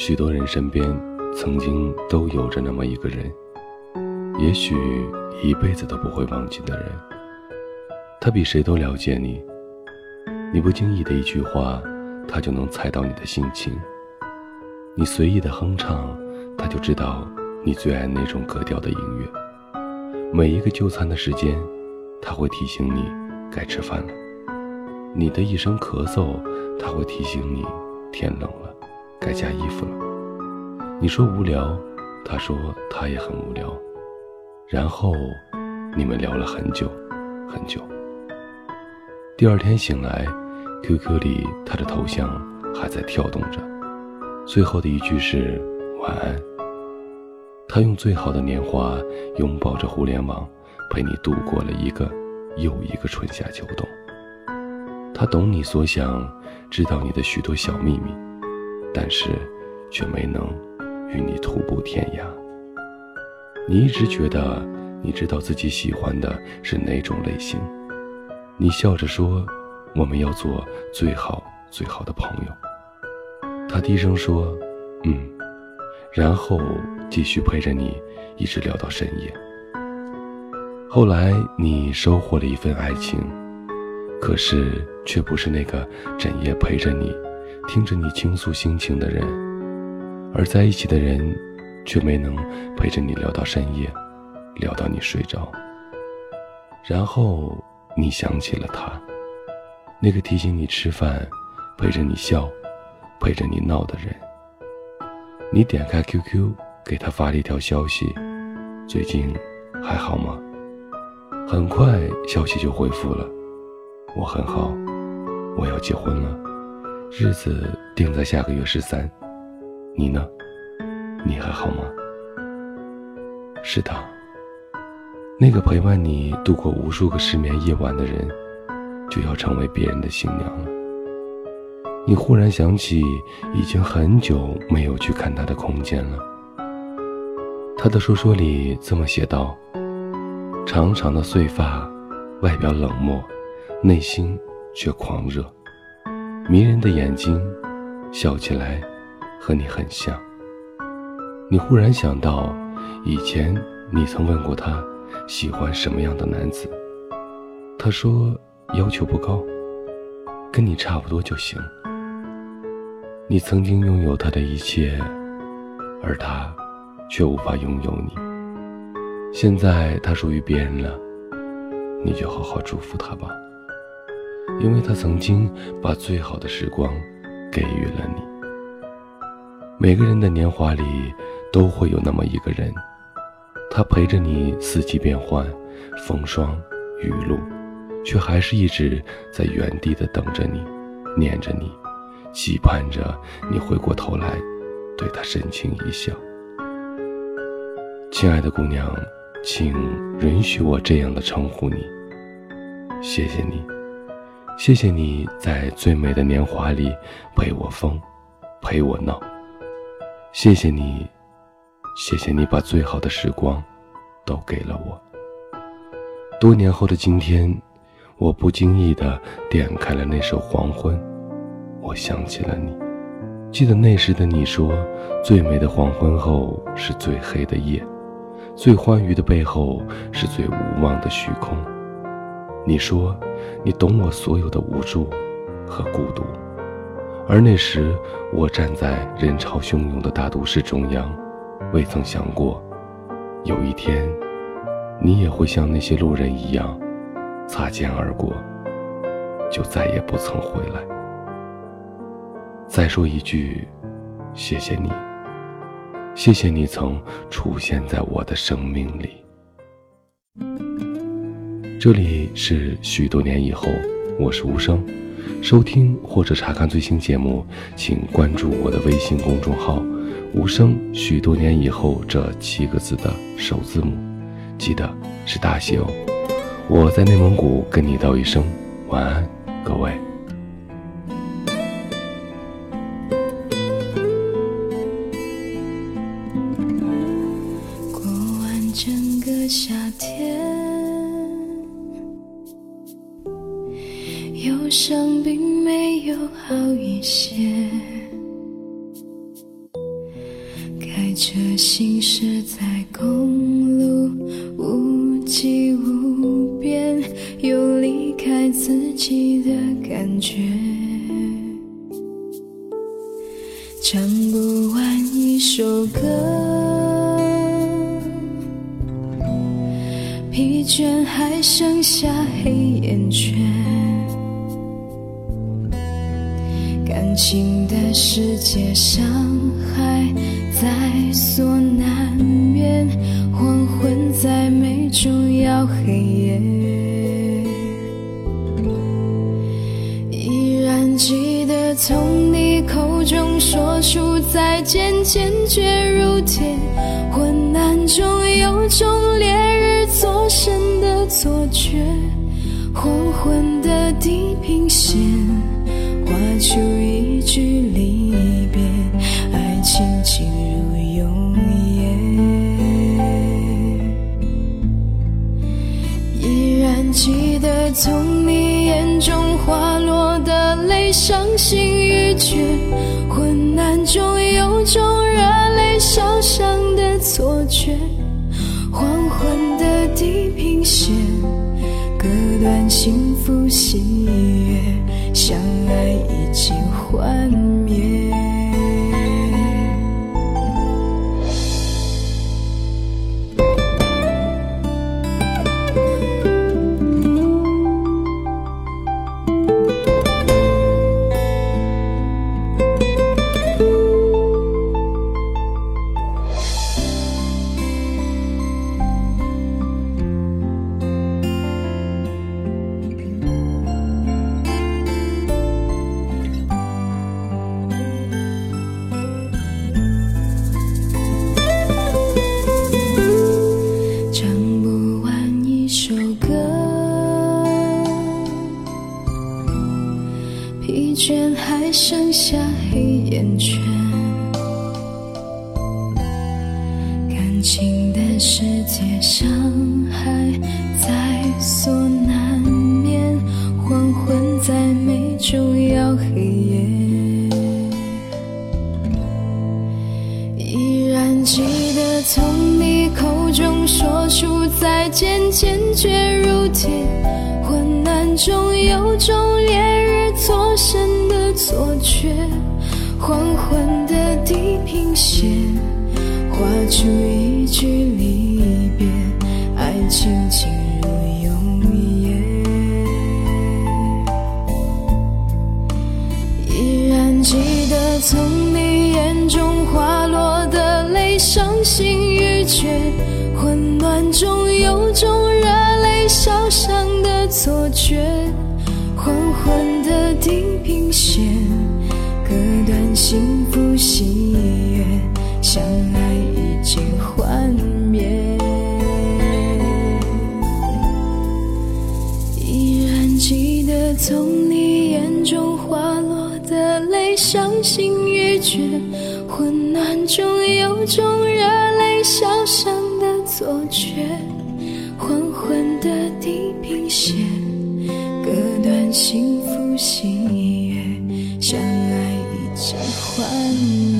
许多人身边曾经都有着那么一个人，也许一辈子都不会忘记的人。他比谁都了解你，你不经意的一句话，他就能猜到你的心情。你随意的哼唱，他就知道你最爱那种格调的音乐。每一个就餐的时间，他会提醒你该吃饭了。你的一声咳嗽，他会提醒你天冷了。该加衣服了。你说无聊，他说他也很无聊，然后你们聊了很久，很久。第二天醒来，QQ 里他的头像还在跳动着，最后的一句是晚安。他用最好的年华拥抱着互联网，陪你度过了一个又一个春夏秋冬。他懂你所想，知道你的许多小秘密。但是，却没能与你徒步天涯。你一直觉得你知道自己喜欢的是哪种类型，你笑着说：“我们要做最好最好的朋友。”他低声说：“嗯。”然后继续陪着你，一直聊到深夜。后来你收获了一份爱情，可是却不是那个整夜陪着你。听着你倾诉心情的人，而在一起的人，却没能陪着你聊到深夜，聊到你睡着。然后你想起了他，那个提醒你吃饭、陪着你笑、陪着你闹的人。你点开 QQ，给他发了一条消息：“最近还好吗？”很快消息就回复了：“我很好，我要结婚了。”日子定在下个月十三，你呢？你还好吗？是的，那个陪伴你度过无数个失眠夜晚的人，就要成为别人的新娘了。你忽然想起，已经很久没有去看他的空间了。他的说说里这么写道：长长的碎发，外表冷漠，内心却狂热。迷人的眼睛，笑起来和你很像。你忽然想到，以前你曾问过他喜欢什么样的男子，他说要求不高，跟你差不多就行。你曾经拥有他的一切，而他却无法拥有你。现在他属于别人了，你就好好祝福他吧。因为他曾经把最好的时光给予了你。每个人的年华里都会有那么一个人，他陪着你四季变换，风霜雨露，却还是一直在原地的等着你，念着你，期盼着你回过头来，对他深情一笑。亲爱的姑娘，请允许我这样的称呼你。谢谢你。谢谢你在最美的年华里陪我疯，陪我闹。谢谢你，谢谢你把最好的时光都给了我。多年后的今天，我不经意的点开了那首《黄昏》，我想起了你。记得那时的你说，最美的黄昏后是最黑的夜，最欢愉的背后是最无望的虚空。你说。你懂我所有的无助和孤独，而那时我站在人潮汹涌的大都市中央，未曾想过，有一天，你也会像那些路人一样，擦肩而过，就再也不曾回来。再说一句，谢谢你，谢谢你曾出现在我的生命里。这里是许多年以后，我是无声。收听或者查看最新节目，请关注我的微信公众号“无声”。许多年以后这七个字的首字母，记得是大写哦。我在内蒙古跟你道一声晚安，各位。伤并没有好一些，开车行驶在公路无际无边，有离开自己的感觉。唱不完一首歌，疲倦还剩下黑眼圈。情的世界，伤害在所难免，黄昏在眉中要黑夜，依然记得从你口中说出再见，坚决如铁，昏暗中有种烈日灼身的错觉，黄昏的地平线。画出一句离别，爱情进入永夜。依然记得从你眼中滑落的泪，伤心欲绝。昏暗中有种热泪烧伤的错觉，黄昏的地平线割断幸福喜悦。还剩下黑眼圈。感情的世界，伤害在所难免，黄昏在眉中要黑夜。依然记得从你口中说出再见，坚决如铁。昏暗中有种烈日灼身的错觉，黄昏的地平线画出一句离别，爱情进入永夜。依然记得从你眼中滑落的泪，伤心欲绝。混乱中有种热泪烧伤的错觉，黄昏地平线割断幸福喜悦，相爱已经幻灭。依然记得从你眼中滑落的泪，伤心欲绝。混乱中有种热泪烧伤的错觉，黄昏的地平线割断幸喜悦，相爱已经幻灭。